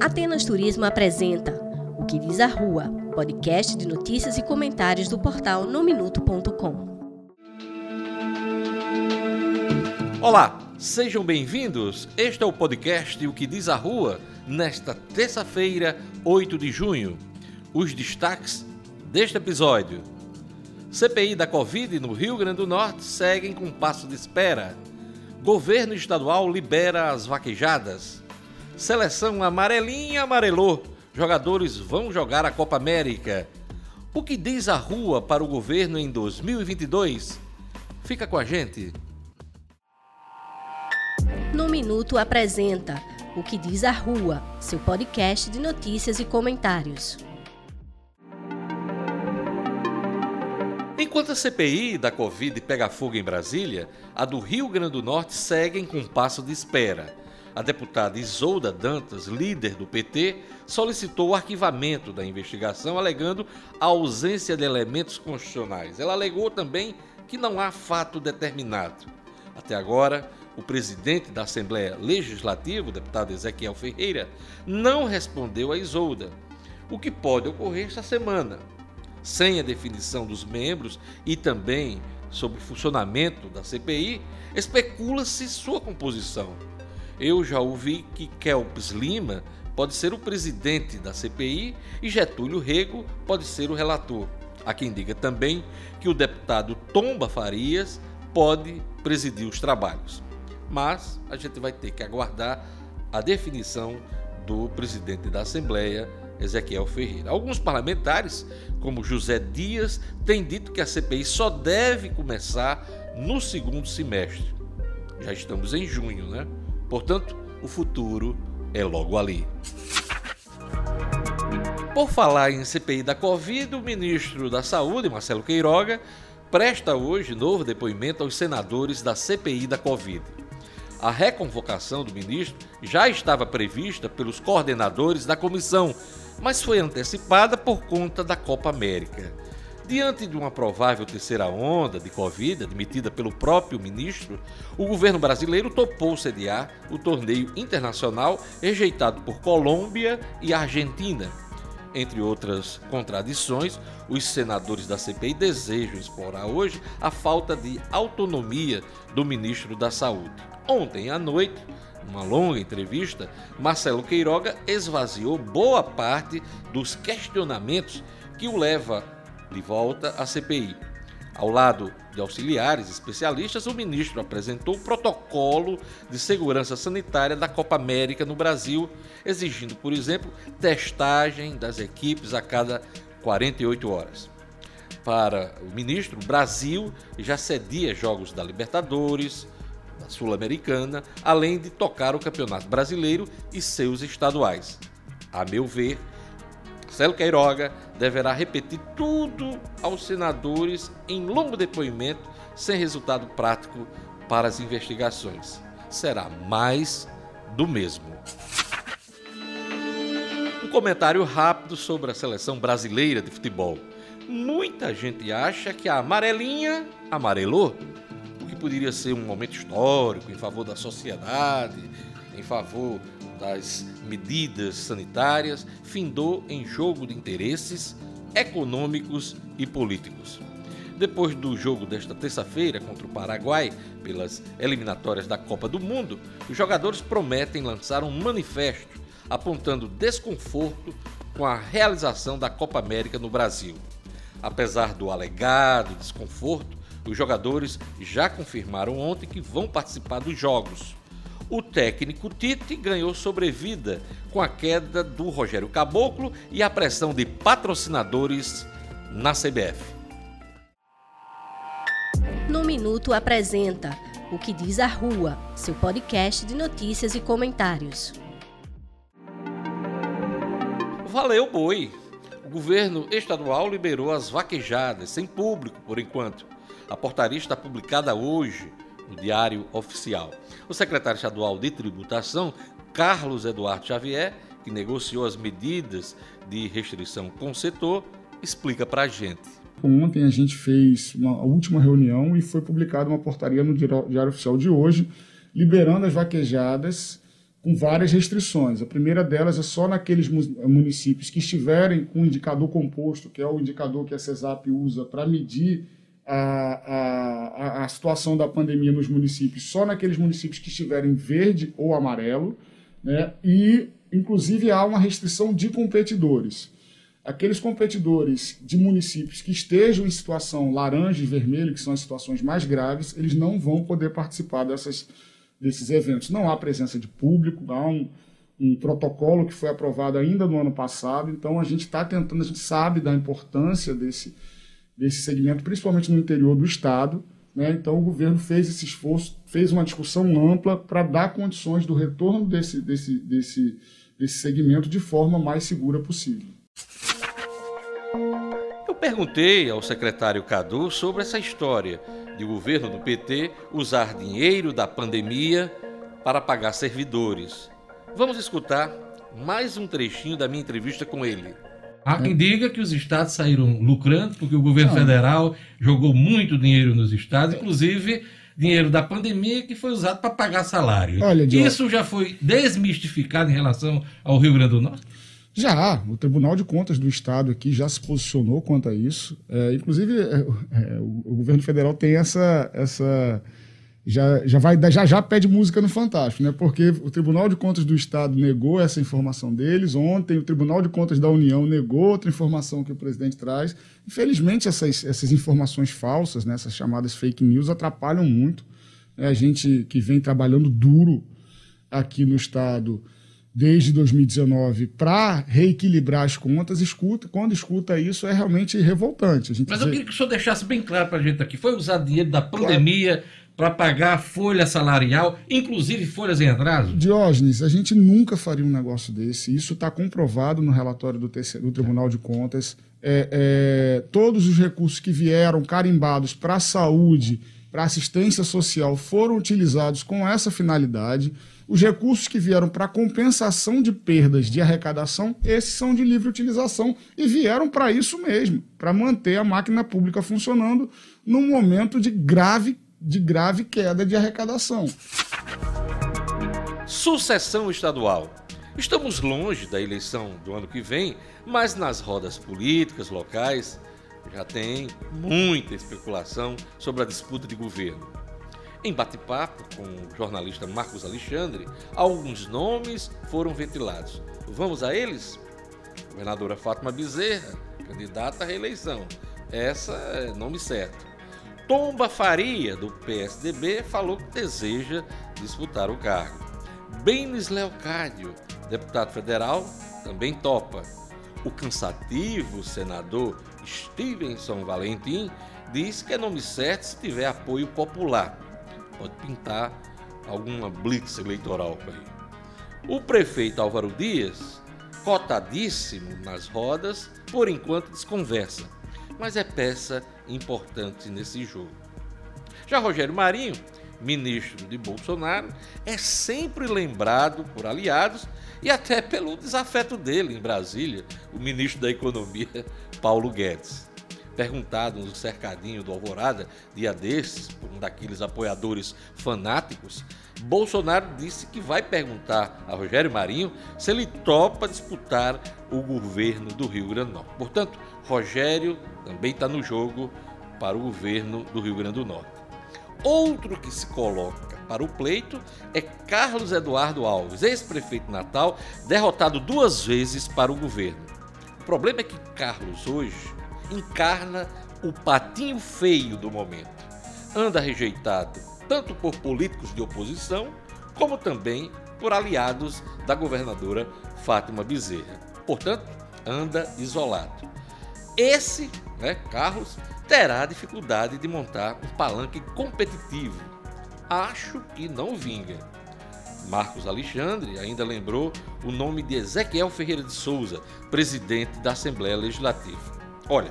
Atenas Turismo apresenta O que diz a Rua, podcast de notícias e comentários do portal nominuto.com. Olá, sejam bem-vindos. Este é o podcast O que diz a Rua, nesta terça-feira, 8 de junho. Os destaques deste episódio. CPI da Covid no Rio Grande do Norte seguem com passo de espera. Governo estadual libera as vaquejadas. Seleção amarelinha amarelou. Jogadores vão jogar a Copa América. O que diz a rua para o governo em 2022? Fica com a gente. No Minuto apresenta O que diz a rua, seu podcast de notícias e comentários. Enquanto a CPI da Covid pega fogo em Brasília, a do Rio Grande do Norte segue com passo de espera. A deputada Isolda Dantas, líder do PT, solicitou o arquivamento da investigação, alegando a ausência de elementos constitucionais. Ela alegou também que não há fato determinado. Até agora, o presidente da Assembleia Legislativa, o deputado Ezequiel Ferreira, não respondeu a Isolda, o que pode ocorrer esta semana sem a definição dos membros e também sobre o funcionamento da CPI, especula-se sua composição. Eu já ouvi que Kelps Lima pode ser o presidente da CPI e Getúlio Rego pode ser o relator. Há quem diga também que o deputado Tomba Farias pode presidir os trabalhos. Mas a gente vai ter que aguardar a definição do presidente da Assembleia, Ezequiel Ferreira. Alguns parlamentares, como José Dias, têm dito que a CPI só deve começar no segundo semestre. Já estamos em junho, né? Portanto, o futuro é logo ali. Por falar em CPI da Covid, o ministro da Saúde, Marcelo Queiroga, presta hoje novo depoimento aos senadores da CPI da Covid. A reconvocação do ministro já estava prevista pelos coordenadores da comissão, mas foi antecipada por conta da Copa América. Diante de uma provável terceira onda de Covid, admitida pelo próprio ministro, o governo brasileiro topou sediar o torneio internacional rejeitado por Colômbia e Argentina. Entre outras contradições, os senadores da CPI desejam explorar hoje a falta de autonomia do ministro da Saúde. Ontem à noite, numa longa entrevista, Marcelo Queiroga esvaziou boa parte dos questionamentos que o leva de volta à CPI. Ao lado de auxiliares especialistas, o ministro apresentou o protocolo de segurança sanitária da Copa América no Brasil, exigindo, por exemplo, testagem das equipes a cada 48 horas. Para o ministro, o Brasil já cedia jogos da Libertadores, da Sul-Americana, além de tocar o Campeonato Brasileiro e seus estaduais. A meu ver, Marcelo Queiroga deverá repetir tudo aos senadores em longo depoimento, sem resultado prático para as investigações. Será mais do mesmo. Um comentário rápido sobre a seleção brasileira de futebol. Muita gente acha que a amarelinha amarelou poderia ser um momento histórico em favor da sociedade, em favor das medidas sanitárias, findou em jogo de interesses econômicos e políticos. Depois do jogo desta terça-feira contra o Paraguai, pelas eliminatórias da Copa do Mundo, os jogadores prometem lançar um manifesto apontando desconforto com a realização da Copa América no Brasil. Apesar do alegado desconforto, os jogadores já confirmaram ontem que vão participar dos jogos. O técnico Tite ganhou sobrevida com a queda do Rogério Caboclo e a pressão de patrocinadores na CBF. No Minuto apresenta O que diz a Rua, seu podcast de notícias e comentários. Valeu, boi! O governo estadual liberou as vaquejadas, sem público por enquanto. A portaria está publicada hoje no Diário Oficial. O secretário estadual de Tributação, Carlos Eduardo Xavier, que negociou as medidas de restrição com o setor, explica para a gente. Ontem a gente fez uma última reunião e foi publicada uma portaria no Diário Oficial de hoje, liberando as vaquejadas com várias restrições. A primeira delas é só naqueles municípios que estiverem com o indicador composto, que é o indicador que a CESAP usa para medir a, a, a situação da pandemia nos municípios, só naqueles municípios que estiverem verde ou amarelo, né? e, inclusive, há uma restrição de competidores. Aqueles competidores de municípios que estejam em situação laranja e vermelho, que são as situações mais graves, eles não vão poder participar dessas desses eventos. Não há presença de público, há um, um protocolo que foi aprovado ainda no ano passado, então a gente está tentando, a gente sabe da importância desse, desse segmento, principalmente no interior do Estado. Né? Então o governo fez esse esforço, fez uma discussão ampla para dar condições do retorno desse, desse, desse, desse segmento de forma mais segura possível. Eu perguntei ao secretário Cadu sobre essa história de governo do PT usar dinheiro da pandemia para pagar servidores. Vamos escutar mais um trechinho da minha entrevista com ele. Há quem diga que os estados saíram lucrando porque o governo Não. federal jogou muito dinheiro nos estados, inclusive dinheiro da pandemia que foi usado para pagar salário. Olha, Isso já foi desmistificado em relação ao Rio Grande do Norte? Já, o Tribunal de Contas do Estado aqui já se posicionou quanto a isso. É, inclusive, é, é, o, o, governo federal tem essa. essa já, já, vai, já já pede música no Fantástico, né? porque o Tribunal de Contas do Estado negou essa informação deles. Ontem, o Tribunal de Contas da União negou outra informação que o presidente traz. Infelizmente, essas, essas informações falsas, né, essas chamadas fake news, atrapalham muito. Né? A gente que vem trabalhando duro aqui no Estado desde 2019 para reequilibrar as contas, escuta, quando escuta isso é realmente revoltante. Mas eu queria que o senhor deixasse bem claro para a gente aqui, foi usado dinheiro da pandemia claro. Para pagar folha salarial, inclusive folhas em atraso? Diógenes, a gente nunca faria um negócio desse, isso está comprovado no relatório do, TC, do Tribunal de Contas. É, é, todos os recursos que vieram carimbados para a saúde, para assistência social, foram utilizados com essa finalidade. Os recursos que vieram para compensação de perdas de arrecadação, esses são de livre utilização e vieram para isso mesmo, para manter a máquina pública funcionando num momento de grave, de grave queda de arrecadação. Sucessão estadual. Estamos longe da eleição do ano que vem, mas nas rodas políticas locais já tem muita especulação sobre a disputa de governo. Em bate-papo com o jornalista Marcos Alexandre, alguns nomes foram ventilados. Vamos a eles? Governadora Fátima Bezerra, candidata à reeleição. Essa é nome certo. Tomba Faria, do PSDB, falou que deseja disputar o cargo. Benes Leocádio, deputado federal, também topa. O cansativo senador Stevenson Valentim diz que é nome certo se tiver apoio popular pode pintar alguma blitz eleitoral aí. O prefeito Álvaro Dias, cotadíssimo nas rodas, por enquanto desconversa, mas é peça importante nesse jogo. Já Rogério Marinho, ministro de Bolsonaro, é sempre lembrado por aliados e até pelo desafeto dele em Brasília, o ministro da Economia, Paulo Guedes. Perguntado no cercadinho do Alvorada, dia desses, por um daqueles apoiadores fanáticos, Bolsonaro disse que vai perguntar a Rogério Marinho se ele topa disputar o governo do Rio Grande do Norte. Portanto, Rogério também está no jogo para o governo do Rio Grande do Norte. Outro que se coloca para o pleito é Carlos Eduardo Alves, ex-prefeito Natal, derrotado duas vezes para o governo. O problema é que Carlos hoje encarna o patinho feio do momento. Anda rejeitado tanto por políticos de oposição, como também por aliados da governadora Fátima Bezerra. Portanto, anda isolado. Esse, né, Carlos, terá dificuldade de montar um palanque competitivo. Acho que não vinga. Marcos Alexandre ainda lembrou o nome de Ezequiel Ferreira de Souza, presidente da Assembleia Legislativa. Olha,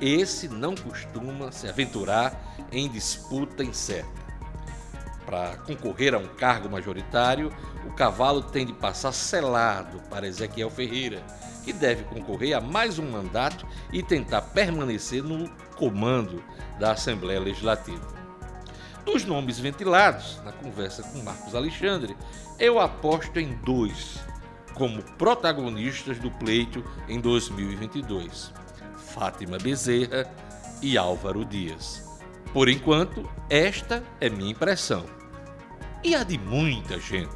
esse não costuma se aventurar em disputa incerta. Para concorrer a um cargo majoritário, o cavalo tem de passar selado para Ezequiel Ferreira, que deve concorrer a mais um mandato e tentar permanecer no comando da Assembleia Legislativa. Dos nomes ventilados na conversa com Marcos Alexandre, eu aposto em dois como protagonistas do pleito em 2022: Fátima Bezerra e Álvaro Dias. Por enquanto, esta é minha impressão. E a de muita gente.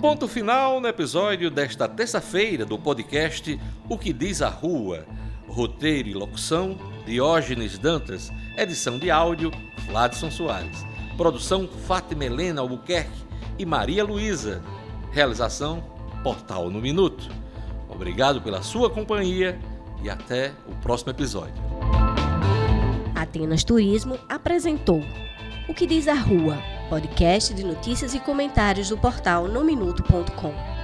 Ponto final no episódio desta terça-feira do podcast O que Diz a Rua. Roteiro e locução: Diógenes Dantas. Edição de áudio: Vladson Soares. Produção: Fátima Helena Albuquerque e Maria Luísa. Realização: Portal no Minuto. Obrigado pela sua companhia e até o próximo episódio. Atenas Turismo apresentou O que diz a Rua, podcast de notícias e comentários do portal nominuto.com.